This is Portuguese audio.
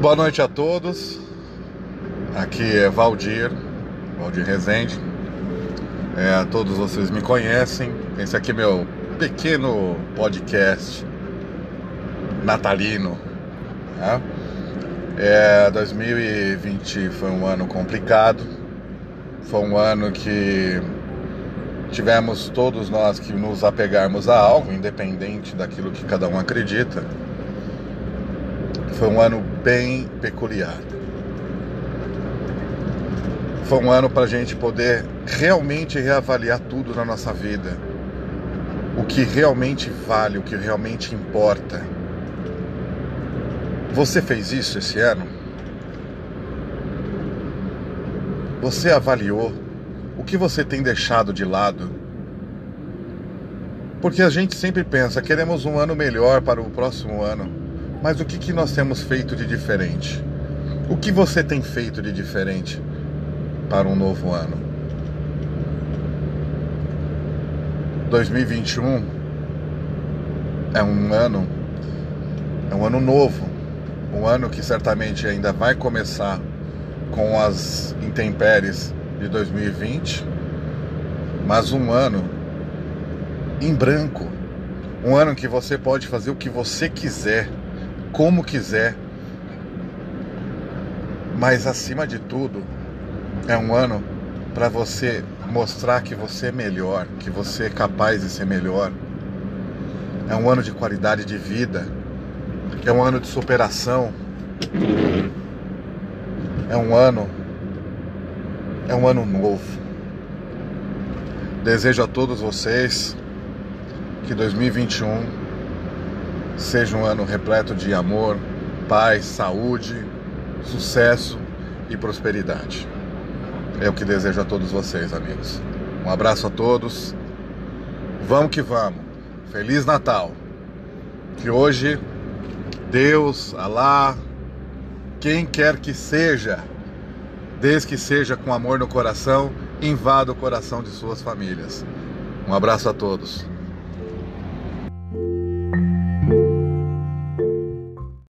Boa noite a todos. Aqui é Valdir, Valdir Rezende. É, todos vocês me conhecem. Esse aqui é meu pequeno podcast natalino. Né? É, 2020 foi um ano complicado. Foi um ano que tivemos todos nós que nos apegarmos a algo, independente daquilo que cada um acredita. Foi um ano bem peculiar. Foi um ano para a gente poder realmente reavaliar tudo na nossa vida. O que realmente vale, o que realmente importa. Você fez isso esse ano? Você avaliou o que você tem deixado de lado? Porque a gente sempre pensa, queremos um ano melhor para o próximo ano. Mas o que, que nós temos feito de diferente? O que você tem feito de diferente para um novo ano? 2021 é um ano, é um ano novo, um ano que certamente ainda vai começar com as intempéries de 2020, mas um ano em branco, um ano que você pode fazer o que você quiser como quiser. Mas acima de tudo, é um ano para você mostrar que você é melhor, que você é capaz de ser melhor. É um ano de qualidade de vida. É um ano de superação. É um ano é um ano novo. Desejo a todos vocês que 2021 seja um ano repleto de amor, paz, saúde, sucesso e prosperidade. É o que desejo a todos vocês, amigos. Um abraço a todos. Vamos que vamos. Feliz Natal. Que hoje Deus, Alá, quem quer que seja, desde que seja com amor no coração, invada o coração de suas famílias. Um abraço a todos.